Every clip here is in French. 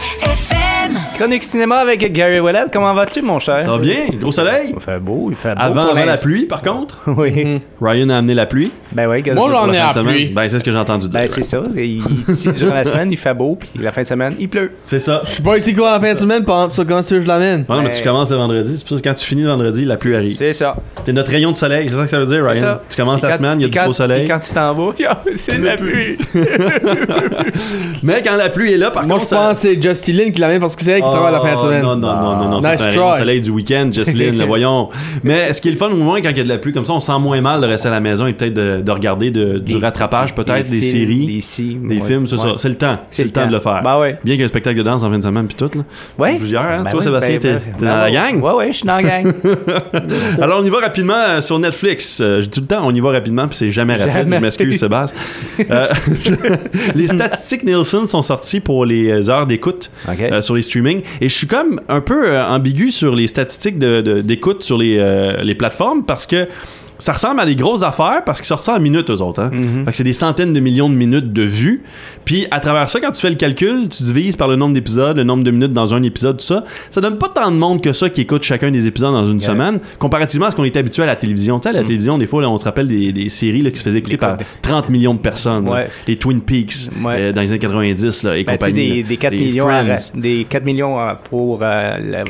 Hey. Chronique cinéma avec Gary Willett. Comment vas-tu, mon cher? Ça va bien? Gros soleil? Il fait beau, il fait beau. Avant, pour avant la pluie, par contre. Oui. Ryan a amené la pluie. Ben oui, Moi, j'en ai fin de la semaine. pluie. Ben, c'est ce que j'ai entendu dire. Ben c'est ça. Il, il- durant la semaine, il fait beau, puis la fin de semaine, il pleut. C'est ça. Je suis pas ici quoi la fin de semaine, pendant ça, quand je l'amène? Ouais, non, mais Ben- tu commences le vendredi. C'est pour ça que quand tu finis le vendredi, la pluie arrive. C'est ça. T'es notre rayon de soleil. C'est ça que ça veut dire, C'est Ryan? ça. Tu commences la semaine, il y a du beau soleil. quand tu t'en vas, c'est de la pluie. Mais quand la pluie est là, par Moi, contre. je pense que c'est Justin Lin qui l'amène parce que c'est elle qui travaille la fin de Oh, semaine. Non, non, non, non, non. Nice c'est un soleil du week-end, Jesseline, le voyons. Mais ce qui est le fun, au moins, quand il y a de la pluie comme ça, on sent moins mal de rester à la maison et peut-être de, de regarder de- du Des- rattrapage, peut-être, des, films, séries, Des, films, c'est Ouais. ça. C'est le temps. C'est le temps de le faire. Ben ouais. Bien qu'il y ait un spectacle de danse en fin de semaine, puis tout, là. Ouais. Plusieurs, hein? Ben Toi, ouais, Sébastien, ben, t'es ben, ben dans la gang? Ouais, ouais, je suis dans la gang. Alors, on y va rapidement euh, sur Netflix. Euh, J'ai tout le temps, on y va rapidement, puis c'est jamais rapide. Je m'excuse, Sébastien. Euh, les statistiques Nielsen sont sorties pour les heures d'écoute euh, sur les streamings. Et je suis comme un peu euh, ambigu sur les statistiques d'écoute sur euh, les plateformes parce que ça ressemble à des grosses affaires parce qu'ils sortent ça en minutes, eux autres. Hein? Fait que c'est des centaines de millions de minutes de vues. Puis à travers ça, quand tu fais le calcul, tu divises par le nombre d'épisodes, le nombre de minutes dans un épisode, tout ça. Ça donne pas tant de monde que ça qui écoute chacun des épisodes dans une semaine, comparativement à ce qu'on est habitué à la télévision. Tu sais, à la télévision, des fois, là, on se rappelle des, des séries là, qui se faisaient écouter par codes. 30 millions de personnes. là. Les Twin Peaks Ouais. euh, dans les années 90 là, et Ben, compagnie. des, des 4 Les millions, à- des 4 millions pour euh, la,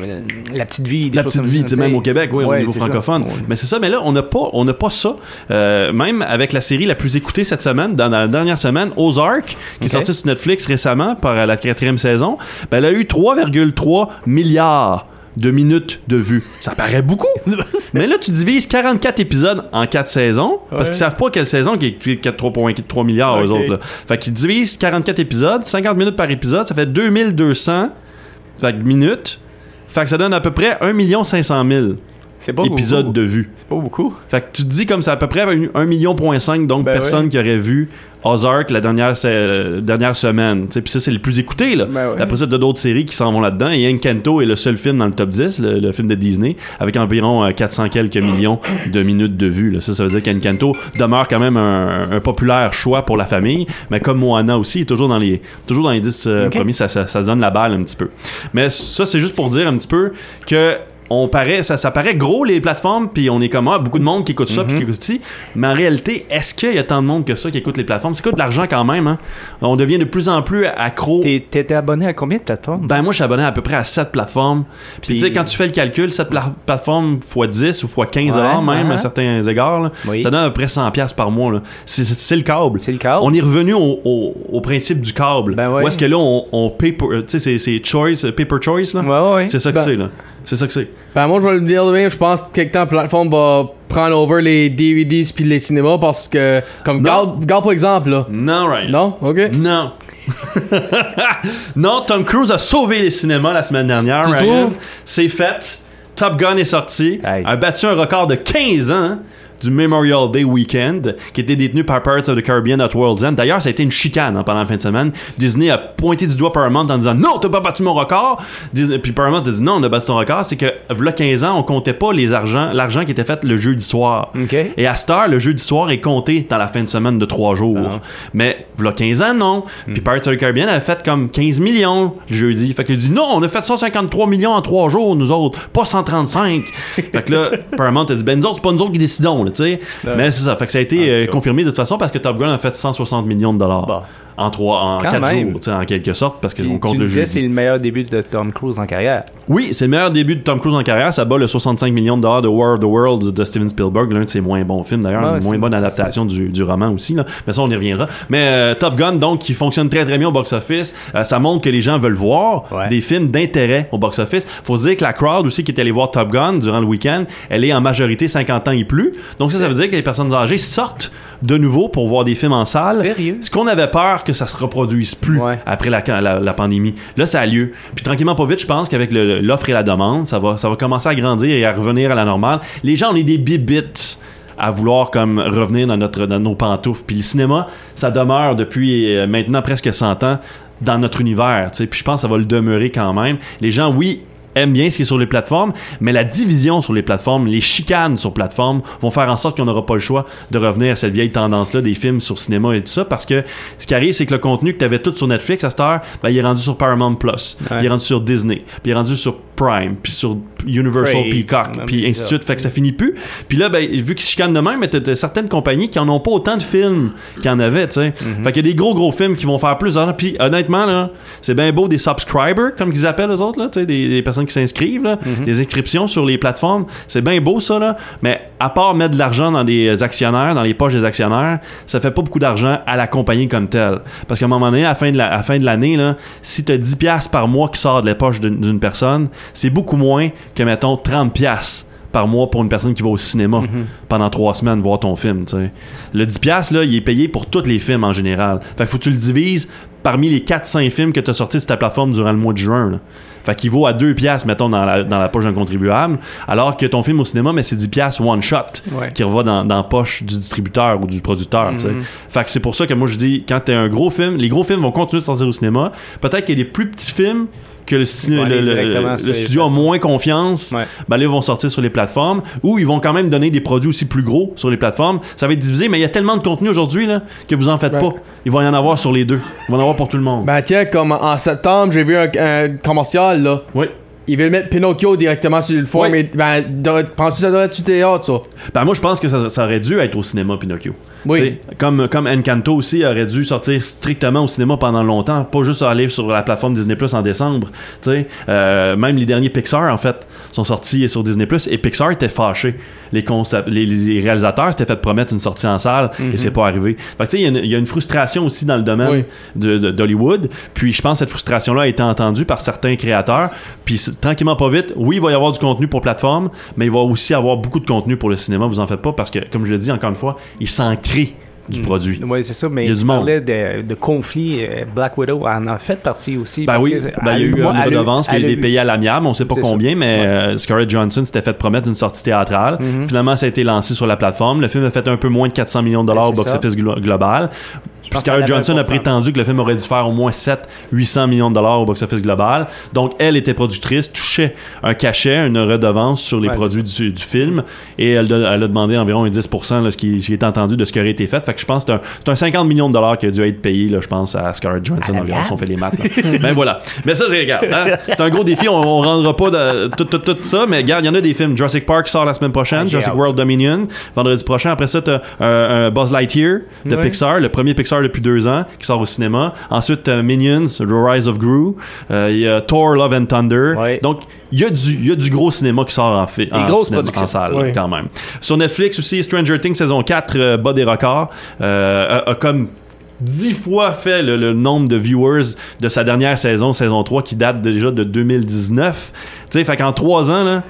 la petite vie. des la petite vie, tu sais, même au Québec, oui, au Ouais, niveau c'est ça. francophone. Mais c'est ça, mais là, on n'a pas, on n'a pas ça. Euh, même avec la série la plus écoutée cette semaine, dans, dans la dernière semaine, Ozark, qui est sortie sur Netflix récemment par euh, la quatrième saison, ben, elle a eu 3,3 milliards de minutes de vues. Ça paraît beaucoup. mais là, tu divises 44 épisodes en 4 saisons, parce qu'ils savent pas quelle saison qui est 3,3 milliards, eux Ok. autres. Là. Fait qu'ils divisent 44 épisodes, 50 minutes par épisode, ça fait 2200 fait que minutes. Fait que ça donne à peu près 1 500 000 C'est pas épisodes beaucoup. de vues. C'est pas beaucoup. Fait que tu te dis comme ça à peu près 1,5 million, donc Ben personne ouais. qui aurait vu Ozark la dernière, euh, dernière semaine. Tu sais, Puis ça, c'est le plus écouté. Là. Ben ouais. Après ça, t'as d'autres séries qui s'en vont là-dedans. Et Encanto est le seul film dans le top 10, le, le film de Disney, avec environ euh, 400 quelques millions de minutes de vues. Là. Ça, ça veut dire qu'Encanto demeure quand même un, un populaire choix pour la famille. Mais comme Moana aussi, il est toujours dans les, toujours dans les 10 euh, premiers, ça, ça, ça se donne la balle un petit peu. Mais ça, c'est juste pour dire un petit peu que on paraît, ça, ça paraît gros les plateformes, puis on est comme ah, beaucoup de monde qui écoute ça, Mhm. puis qui écoute ci. Mais en réalité, est-ce qu'il y a tant de monde que ça qui écoute les plateformes? C'est quoi de l'argent quand même hein? On devient de plus en plus accro. T'es- T'étais abonné à combien de plateformes? Ben moi je suis abonné à peu près à 7 plateformes. Puis tu sais quand tu fais le calcul, 7 pla- plateformes x 10 ou x 15 Ouais, dollars même à certains égards, là, Oui. ça donne à peu près 100 pièces par mois. C'est- le câble. C'est le câble. On est revenu au, au- au principe du câble. Ben ouais. Où est-ce que là on, on paye pour- tu sais c'est- choice, paper choice là? Ouais, ouais, ouais. C'est ça que Ben- c'est là. C'est ça que c'est. Ben, moi, je vais le dire de même, je pense que quelque temps, la plateforme va prendre over les DVDs puis les cinémas parce que, comme, Non. regarde, regarde par exemple, là. Non, Ryan. Non? Ok. Non. non, Tom Cruise a sauvé les cinémas la semaine dernière. Tu? C'est fait. Top Gun est sorti. Hey. A battu un record de 15 ans du Memorial Day Weekend qui était détenu par Pirates of the Caribbean at World's End. D'ailleurs, ça a été une chicane hein, pendant la fin de semaine. Disney a pointé du doigt Paramount en disant non, t'as pas battu mon record. Disney- puis Paramount a dit non, on a battu ton record. C'est que, là, 15 ans, on comptait pas les argent, l'argent qui était fait le jeudi soir. Et à cette heure, le jeudi soir est compté dans la fin de semaine de 3 jours. Ah. Mais, voilà 15 ans, non. Puis Pirates of the Caribbean a fait comme 15 millions le jeudi. Fait qu'il dit non, on a fait 153 millions en 3 jours, nous autres, pas 135. fait que là, Paramount a dit ben nous autres, c'est pas nous autres qui décidons, là, Ouais. Mais c'est ça. Fait que ça a été Ah, euh, confirmé de toute façon parce que Top Gun a fait 160 millions de dollars. Bah. En, trois, en Quand 4 même. jours, en quelque sorte, parce qu'on compte tu le disais c'est le meilleur début de Tom Cruise en carrière. Oui, c'est le meilleur début de Tom Cruise en carrière. Ça bat le 65 millions de dollars de War of the Worlds de Steven Spielberg, l'un de ses moins bons films d'ailleurs, Ouais, une moins bonne adaptation du, du roman aussi. Là. Mais ça, on y reviendra. Mais euh, Top Gun, donc, qui fonctionne très très bien au box-office, euh, ça montre que les gens veulent voir Ouais. des films d'intérêt au box-office. Faut se dire que la crowd aussi qui est allée voir Top Gun durant le week-end, elle est en majorité 50 ans et plus. Donc ça, ça veut dire que les personnes âgées sortent de nouveau pour voir des films en salle. Sérieux? Ce qu'on avait peur que ça se reproduise plus Ouais. après la, la, la pandémie. Là, ça a lieu. Puis tranquillement, pas vite, je pense qu'avec l'offre et la demande, ça va, ça va commencer à grandir et à revenir à la normale. Les gens, on est des bibites à vouloir comme revenir dans notre dans nos pantoufles. Puis le cinéma, ça demeure depuis euh, maintenant presque 100 ans dans notre univers. Puis je pense que ça va le demeurer quand même. Les gens, oui, aiment bien ce qui est sur les plateformes, mais la division sur les plateformes, les chicanes sur plateformes vont faire en sorte qu'on n'aura pas le choix de revenir à cette vieille tendance-là des films sur cinéma et tout ça, parce que ce qui arrive, c'est que le contenu que tu avais tout sur Netflix à cette heure, ben, il est rendu sur Paramount Plus, Ouais. il est rendu sur Disney, puis il est rendu sur Prime, puis sur Universal Peacock, puis ainsi de suite. Fait que ça finit plus. Puis là, ben, vu qu'ils chicanent de même, mais t'as certaines compagnies qui en ont pas autant de films qu'il y en avait, tu sais. Mhm. Fait qu'il y a des gros, gros films qui vont faire plus d'argent. Puis honnêtement, là, c'est bien beau des subscribers, comme ils appellent les autres, là, tu sais, des, des personnes qui s'inscrivent, là, Mhm. des inscriptions sur les plateformes. C'est bien beau, ça, là. Mais à part mettre de l'argent dans des actionnaires, dans les poches des actionnaires, ça fait pas beaucoup d'argent à la compagnie comme telle. Parce qu'à un moment donné, à la fin de la, à la fin de l'année, là, si t'as 10$ piastres par mois qui sort de la poche d'une personne, c'est beaucoup moins que, mettons, 30$ piastres par mois pour une personne qui va au cinéma pendant trois semaines voir ton film. Le 10$, piastres, là, il est payé pour tous les films en général. Fait que faut que tu le divises parmi les 4-5 films que tu as sortis sur ta plateforme durant le mois de juin. là. Fait qu'il vaut à 2$, piastres, mettons, dans la, dans la poche d'un contribuable, alors que ton film au cinéma, mais c'est 10$ piastres one shot Ouais. qui reva dans, dans la poche du distributeur ou du producteur. Mhm. Fait que c'est pour ça que moi je dis, quand t'as un gros film, les gros films vont continuer de sortir au cinéma. Peut-être qu'il y a des plus petits films que le, studio a moins confiance, Ouais. ben là, ils vont sortir sur les plateformes ou ils vont quand même donner des produits aussi plus gros sur les plateformes. Ça va être divisé, mais il y a tellement de contenu aujourd'hui là, que vous en faites Ouais. pas. Il va y en avoir sur les deux. Il va y en avoir pour tout le monde. Ben tiens, comme en septembre, j'ai vu un, un commercial là. oui. Ils veulent mettre Pinocchio directement sur le Ouais. mais ben, penses-tu que ça devrait être sur théâtre, ça? Ben moi je pense que ça, ça aurait dû être au cinéma Pinocchio. Oui. Comme, comme Encanto aussi aurait dû sortir strictement au cinéma pendant longtemps, pas juste aller sur la plateforme Disney Plus en décembre. Euh, même les derniers Pixar en fait sont sortis sur Disney Plus et Pixar était fâché. Les, les, les réalisateurs s'étaient fait promettre une sortie en salle et c'est pas arrivé. Fait que tu sais, il y a une- il y, a une frustration aussi dans le domaine Oui. de- de- d'Hollywood. Puis je pense que cette frustration-là a été entendue par certains créateurs. Puis tranquillement pas vite, oui, il va y avoir du contenu pour plateforme, mais il va aussi avoir beaucoup de contenu pour le cinéma. Vous en faites pas parce que, comme je le dis encore une fois, il s'en crée du produit. Oui, c'est ça, mais Il y a tu du monde. parlais de, de conflit. euh, Black Widow en a fait partie aussi. Ben parce oui, que ben, il y a eu une elle redevance qui a été payée à l'amiable, on sait pas combien, ça. mais Ouais. euh, Scarlett Johansson s'était fait promettre une sortie théâtrale. Mhm. Finalement, ça a été lancé sur la plateforme. Le film a fait un peu moins de 400 millions de dollars au Ben, ça. box-office glo- global. Puis Scarlett Johansson a 1%. prétendu que le film aurait dû faire au moins 700-800 millions de dollars au box-office global. Donc, elle était productrice, touchait un cachet, une redevance sur les Ouais. produits du, du film, et elle, a- elle a demandé environ un 10%, là, ce, qui, ce qui est entendu de ce qui aurait été fait. Fait que je pense que c'est un, un 50 millions de dollars qui a dû être payé, là, je pense, à Scarlett Johansson environ, si on fait les maths. ben voilà. Mais ça, c'est, regarde, hein, c'est un gros défi, on, on rendra pas de, tout, tout, tout ça, mais regarde, il y en a des films. Jurassic Park sort la semaine prochaine, Jurassic. World Dominion, vendredi prochain. Après ça, t'as euh, un Buzz Lightyear de Ouais. Pixar, le premier Pixar depuis deux ans, qui sort au cinéma. Ensuite, t'as Minions, The Rise of Gru. Euh, Il y a Thor, Love and Thunder. Ouais. Donc, il y, a du- il y a du gros cinéma qui sort en, fi- en, grosses cinéma- productions. en salle, Ouais. quand même. Sur Netflix aussi, Stranger Things saison 4 euh, bat des records. Euh, a, a comme dix fois fait le, le nombre de viewers de sa dernière saison, saison 3, qui date déjà de 2019. Tu sais, fait qu'en trois ans, là,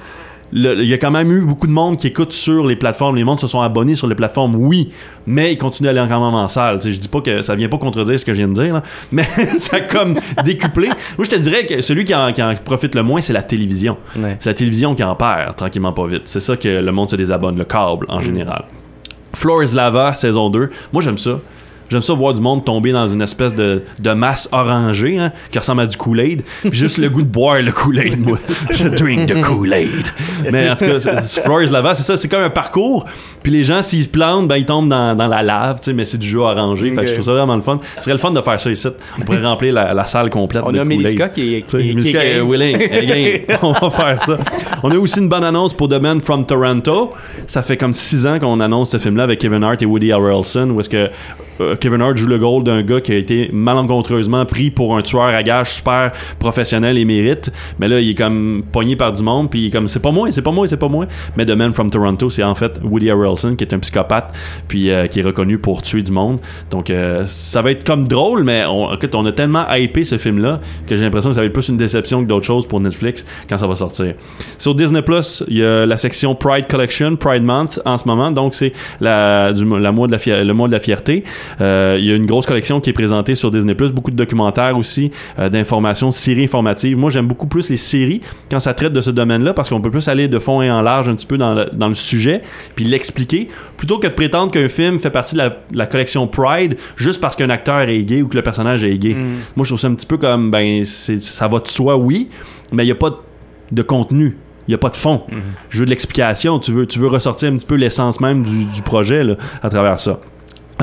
il y a quand même eu beaucoup de monde qui écoute sur les plateformes. Les mondes se sont abonnés sur les plateformes, oui, mais ils continuent d'aller quand même en salle. Tu sais, je dis pas que ça vient pas contredire ce que je viens de dire, là, mais ça a comme décuplé. Moi, je te dirais que celui qui en, qui en profite le moins, c'est la télévision. Ouais. C'est la télévision qui en perd tranquillement pas vite. C'est ça que le monde se désabonne, le câble Mm. en général. Floor is Lava, saison 2. Moi, j'aime ça. J'aime ça voir du monde tomber dans une espèce de, de masse orangée hein, qui ressemble à du Kool-Aid. Juste le goût de boire le Kool-Aid, moi. Je drink the Kool-Aid. Mais en tout cas, c'est- c'est Floor is Lava, c'est ça. C'est comme un parcours. Puis les gens, s'ils se plantent, ben, ils tombent dans, dans la lave, tu sais, mais c'est du jeu orangé. Fait que je trouve ça vraiment le fun. Ce serait le fun de faire ça ici. On pourrait remplir la, la salle complète On de a. Mélisca qui est, qui, est- qui willing, on va faire ça. On a aussi une bonne annonce pour The Man from Toronto. Ça fait comme six ans qu'on annonce ce film-là avec Kevin Hart et Woody Harrelson, où est-ce que Kevin Hart joue le rôle d'un gars qui a été malencontreusement pris pour un tueur à gages super professionnel et mérite. Mais là, il est comme pogné par du monde, puis il est comme c'est pas moi, c'est pas moi, c'est pas moi. Mais The Man from Toronto, c'est en fait Woody Harrelson qui est un psychopathe, puis euh, qui est reconnu pour tuer du monde. Donc euh, ça va être comme drôle, mais on, écoute, on a tellement hypé ce film-là que j'ai l'impression que ça va être plus une déception que d'autres choses pour Netflix quand ça va sortir. Sur Disney Plus, il y a la section Pride Collection, Pride Month en ce moment, donc c'est la, la la le mois de la fierté. Euh, il y a une grosse collection qui est présentée sur Disney Plus, beaucoup de documentaires aussi, euh, d'informations, séries informatives. Moi, j'aime beaucoup plus les séries quand ça traite de ce domaine-là parce qu'on peut plus aller de fond et en large un petit peu dans le, dans le sujet puis l'expliquer plutôt que de prétendre qu'un film fait partie de la, la collection Pride juste parce qu'un acteur est gay ou que le personnage est gay. Mm. Moi, je trouve ça un petit peu comme, ben, ça va de soi, oui, mais il n'y a pas de contenu. Il n'y a pas de fond. Je veux de l'explication. Tu veux, tu veux ressortir un petit peu l'essence même du, du projet là, à travers ça.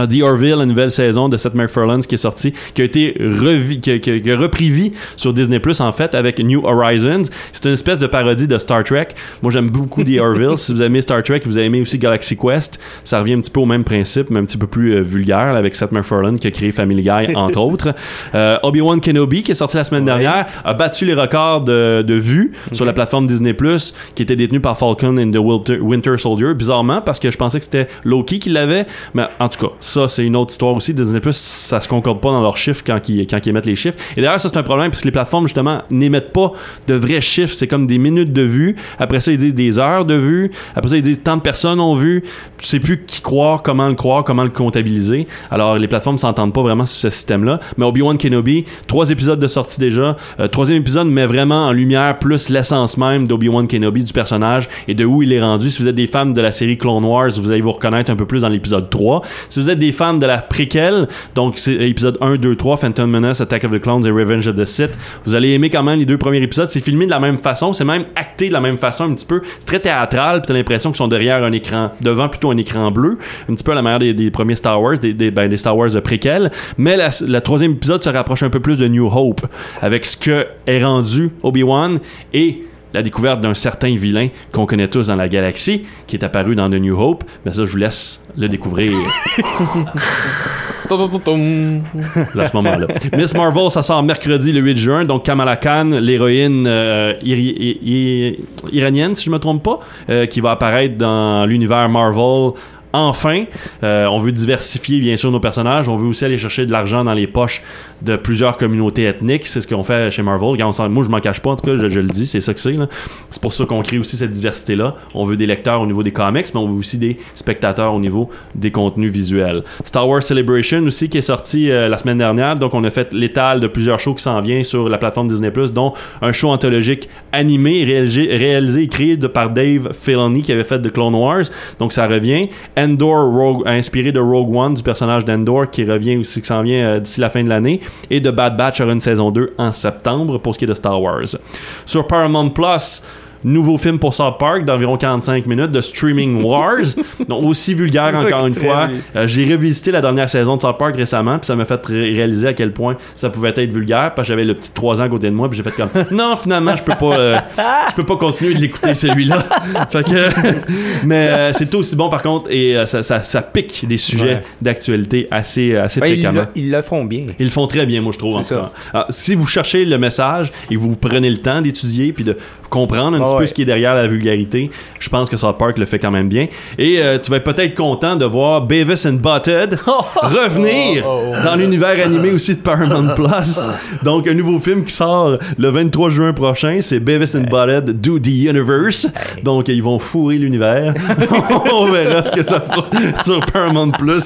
The Orville, la nouvelle saison de Seth MacFarlane qui est sortie, qui a été revi, qui, a- qui a- qui a repris vie sur Disney Plus en fait avec New Horizons. C'est une espèce de parodie de Star Trek. Moi j'aime beaucoup The Orville. si vous aimez Star Trek, vous avez aimé aussi Galaxy Quest. Ça revient un petit peu au même principe, mais un petit peu plus euh, vulgaire là, avec Seth MacFarlane qui a créé Family Guy entre autres. Euh, Obi-Wan Kenobi qui est sorti la semaine Ouais. dernière a battu les records de, de vues sur la plateforme Disney Plus qui était détenue par Falcon and the Winter, Winter Soldier. Bizarrement parce que je pensais que c'était Loki qui l'avait, mais en tout cas ça c'est une autre histoire aussi. Disney Plus ça se concorde pas dans leurs chiffres quand ils, quand ils émettent les chiffres. Et d'ailleurs ça c'est un problème parce que les plateformes justement n'émettent pas de vrais chiffres. C'est comme des minutes de vue. Après ça ils disent des heures de vue. Après ça ils disent tant de personnes ont vu. Tu sais plus qui croire, comment le croire, comment le comptabiliser. Alors les plateformes s'entendent pas vraiment sur ce système-là. Mais Obi-Wan Kenobi, trois épisodes de sortie déjà. Euh, troisième épisode met vraiment en lumière plus l'essence même d'Obi-Wan Kenobi, du personnage et de où il est rendu. Si vous êtes des fans de la série Clone Wars, vous allez vous reconnaître un peu plus dans l'épisode 3. Si vous êtes des fans de la préquelle, donc c'est épisode 1, 2, 3, Phantom Menace, Attack of the Clones et Revenge of the Sith, vous allez aimer quand même les deux premiers épisodes. C'est filmé de la même façon, c'est même acté de la même façon un petit peu. C'est très théâtral, puis t'as l'impression qu'ils sont derrière un écran, devant plutôt un écran bleu, un petit peu à la manière des, premiers Star Wars, ben, des Star Wars de préquel. Mais la, le troisième épisode se rapproche un peu plus de New Hope, avec ce que est rendu Obi-Wan et la découverte d'un certain vilain qu'on connaît tous dans la galaxie, qui est apparu dans The New Hope. Mais ça, je vous laisse le découvrir à ce moment-là. Miss Marvel, ça sort mercredi le 8 juin. Donc Kamala Khan, l'héroïne euh, iranienne, si je me trompe pas, euh, qui va apparaître dans l'univers Marvel. Enfin, Euh, on veut diversifier bien sûr nos personnages. On veut aussi aller chercher de l'argent dans les poches de plusieurs communautés ethniques. C'est ce qu'on fait chez Marvel. Moi, je m'en cache pas. En tout cas, je, le dis, c'est ça que c'est. C'est pour ça qu'on crée aussi cette diversité-là. On veut des lecteurs au niveau des comics, mais on veut aussi des spectateurs au niveau des contenus visuels. Star Wars Celebration aussi qui est sorti euh, la semaine dernière. Donc, on a fait l'étal de plusieurs shows qui s'en viennent sur la plateforme Disney+, dont un show anthologique animé, réalisé, réalisé et créé de- par Dave Filoni qui avait fait de Clone Wars. Donc, ça revient. Endor, Rogue- inspiré de Rogue One, du personnage d'Endor, qui revient aussi, s'en vient euh, d'ici la fin de l'année. Et de Bad Batch aura une saison 2 en septembre pour ce qui est de Star Wars. Sur Paramount Plus, nouveau film pour South Park d'environ 45 minutes de Streaming Wars. Donc aussi vulgaire encore une fois. Euh, J'ai revisité la dernière saison de South Park récemment, puis ça m'a fait ré- réaliser à quel point ça pouvait être vulgaire, parce que j'avais le petit 3 ans à côté de moi, puis j'ai fait comme non, finalement, je peux pas euh, je peux pas continuer de l'écouter celui-là. fait que mais euh, c'est aussi bon par contre et euh, ça, ça, ça pique des sujets Ouais. d'actualité assez assez Ouais, ils, fréquemment. le, ils le font bien. Ils le font très bien, moi, je trouve. En tout cas. Alors, si vous cherchez le message et que vous prenez le temps d'étudier puis de comprendre un Ah petit peu ce qui est derrière la vulgarité, je pense que South Park le fait quand même bien. Et euh, tu vas être peut-être content de voir Beavis and Butthead revenir Oh, dans l'univers animé aussi de Paramount Plus. Donc, un nouveau film qui sort le 23 juin prochain, c'est Beavis and Butthead Do the Universe. Donc, ils vont fourrer l'univers. On verra ce que ça fera sur Paramount Plus.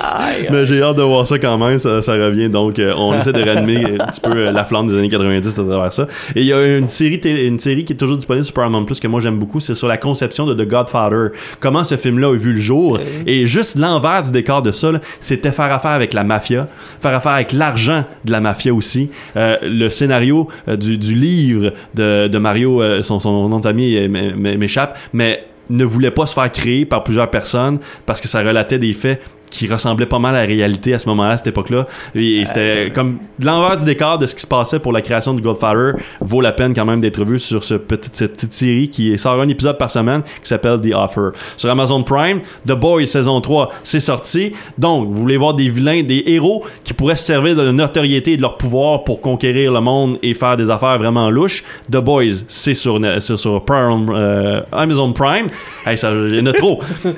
Mais j'ai hâte de voir ça quand même. Ça, ça revient. Donc, euh, on essaie de ranimer un petit peu euh, la flamme des années 90 à travers ça. Et il y a une série, une série qui est toujours disponible sur Paramount Plus que moi j'aime beaucoup. C'est sur la conception de The Godfather. Comment ce film-là a vu le jour. Et juste l'envers du décor de ça, c'était faire affaire avec la mafia, faire affaire avec l'argent de la mafia aussi. Euh, le scénario euh, du, du livre de, de Mario, euh, son, son nom de famille m'échappe, mais ne voulait pas se faire créer par plusieurs personnes parce que ça relatait des faits qui ressemblaient pas mal à la réalité à ce moment-là, à cette époque-là. Et, et c'était comme l'envers du décor de ce qui se passait pour la création du Godfather. Vaut la peine quand même d'être vu sur ce petit, cette petite série qui sort un épisode par semaine qui s'appelle The Offer. Sur Amazon Prime, The Boys saison 3, c'est sorti. Donc, vous voulez voir des vilains, des héros qui pourraient se servir de leur notoriété et de leur pouvoir pour conquérir le monde et faire des affaires vraiment louches. The Boys, c'est sur, sur, sur Prime, euh, Amazon Prime. Hey, ça, il y en a trop.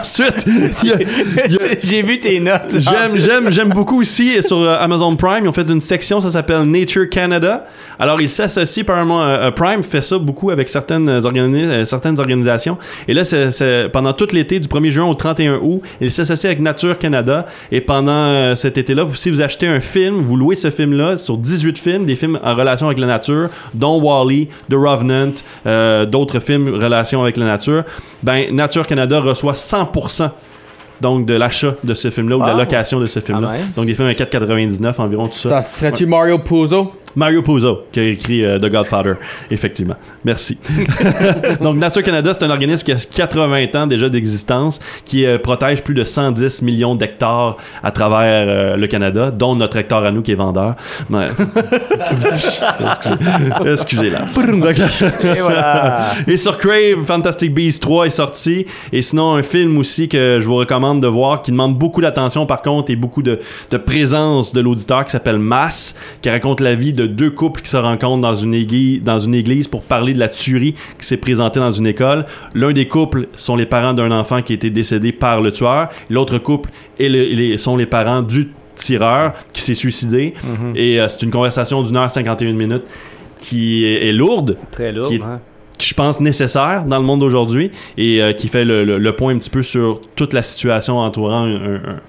Ensuite, il y y a- J'ai vu tes notes. J'aime, j'aime, j'aime beaucoup aussi sur euh, Amazon Prime. Ils ont fait une section, ça s'appelle Nature Canada. Alors, ils s'associent apparemment. euh, euh, Prime fait ça beaucoup avec certaines, organi- euh, certaines organisations. Et là, c'est, pendant tout l'été, du 1er juin au 31 août, ils s'associent avec Nature Canada. Et pendant euh, cet été-là, si vous achetez un film, vous louez ce film-là sur 18 films, des films en relation avec la nature, dont Wall-E, The Revenant, euh, d'autres films en relation avec la nature, ben, Nature Canada reçoit 100% donc de l'achat de ce film-là ou de la Wow. location de ce film-là. Ah. Donc des films à 4,99 environ, tout ça. Ça serait-tu Mario Puzo? Mario Puzo, qui a écrit euh, The Godfather, effectivement. Merci. Donc, Nature Canada, c'est un organisme qui a 80 ans déjà d'existence, qui euh, protège plus de 110 millions d'hectares à travers euh, le Canada, dont notre hectare à nous qui est vendeur. Excusez-la. Et voilà. Et sur Crave, Fantastic Beasts 3 est sorti. Et sinon, un film aussi que je vous recommande de voir, qui demande beaucoup d'attention par contre et beaucoup de, de présence de l'auditeur, qui s'appelle Mass, qui raconte la vie de deux couples qui se rencontrent dans une église, dans une église pour parler de la tuerie qui s'est présentée dans une école. L'un des couples sont les parents d'un enfant qui a été décédé par le tueur. L'autre couple est le- les- sont les parents du tireur qui s'est suicidé. Et euh, c'est une conversation d'une heure 51 minutes qui est, est lourde, Très lourd. Qui est- hein. Je pense nécessaire dans le monde d'aujourd'hui et euh, qui fait le, le- point un petit peu sur toute la situation entourant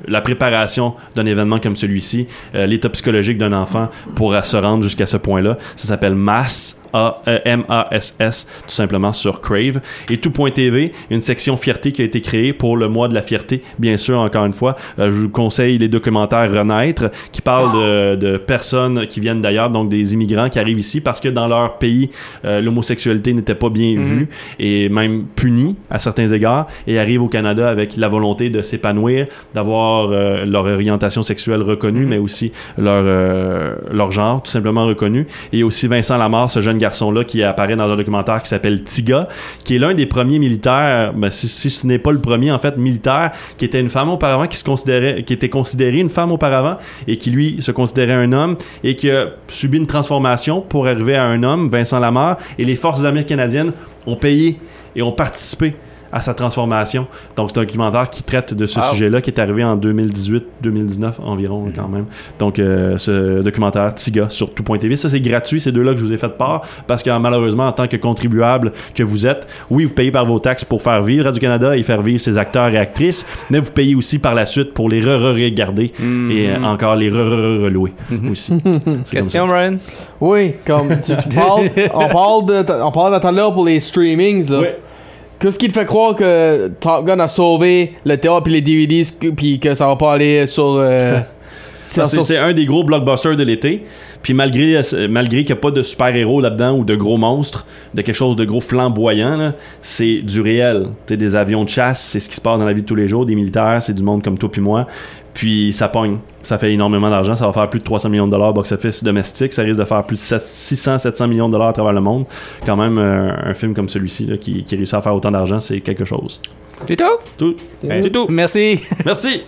la préparation d'un événement comme celui-ci, euh, l'état psychologique d'un enfant pour se rendre jusqu'à ce point-là. Ça s'appelle Mass. A- euh, M-A-S-S, tout simplement sur Crave. Et tout.tv, une section fierté qui a été créée pour le mois de la fierté, bien sûr, encore une fois. Euh, je vous conseille les documentaires Renaître, qui parlent de, de personnes qui viennent d'ailleurs, donc des immigrants qui arrivent ici parce que dans leur pays, euh, l'homosexualité n'était pas bien Mhm. vue et même punie à certains égards, et arrivent au Canada avec la volonté de s'épanouir, d'avoir euh, leur orientation sexuelle reconnue, Mhm. mais aussi leur, leur genre tout simplement reconnu. Et a aussi Vincent Lamar, ce jeune garçon-là, qui apparaît dans un documentaire qui s'appelle Tiga, qui est l'un des premiers militaires, ben, si, ce n'est pas le premier en fait, militaire, qui était une femme auparavant, qui se considérait, qui était considérée une femme auparavant, et qui lui se considérait un homme, et qui a subi une transformation pour arriver à un homme, Vincent Lamar, et les forces armées canadiennes ont payé et ont participé à sa transformation. Donc c'est un documentaire qui traite de ce Wow. sujet-là, qui est arrivé en 2018-2019 environ quand même. Donc euh, ce documentaire Tiga sur tout.tv, ça c'est gratuit, ces deux-là que je vous ai fait part, parce que malheureusement en tant que contribuable que vous êtes, oui vous payez par vos taxes pour faire vivre Radio-Canada et faire vivre ses acteurs et actrices, mais vous payez aussi par la suite pour les re-regarder Mhm. et euh, encore les re-re-relouer aussi. C'est Question, comme Brian? Oui, comme tu, tu parles, on parle de, on parle de tout à l'heure pour les streamings là. ça. Qu'est-ce qui te fait croire que Top Gun a sauvé le théâtre puis les DVDs puis que ça va pas aller sur euh, c'est, un des gros blockbusters de l'été. Puis malgré, malgré qu'il n'y a pas de super-héros là-dedans ou de gros monstres, de quelque chose de gros flamboyant, là, c'est du réel. Tu sais, des avions de chasse, c'est ce qui se passe dans la vie de tous les jours, des militaires, c'est du monde comme toi puis moi. Puis ça pogne. Ça fait énormément d'argent. Ça va faire plus de 300 millions de dollars box-office domestique. Ça risque de faire plus de 600-700 millions de dollars à travers le monde. Quand même, euh, un film comme celui-ci là, qui, qui réussit à faire autant d'argent, c'est quelque chose. C'est tout? Tout. Ben, C'est tout. Merci. Merci.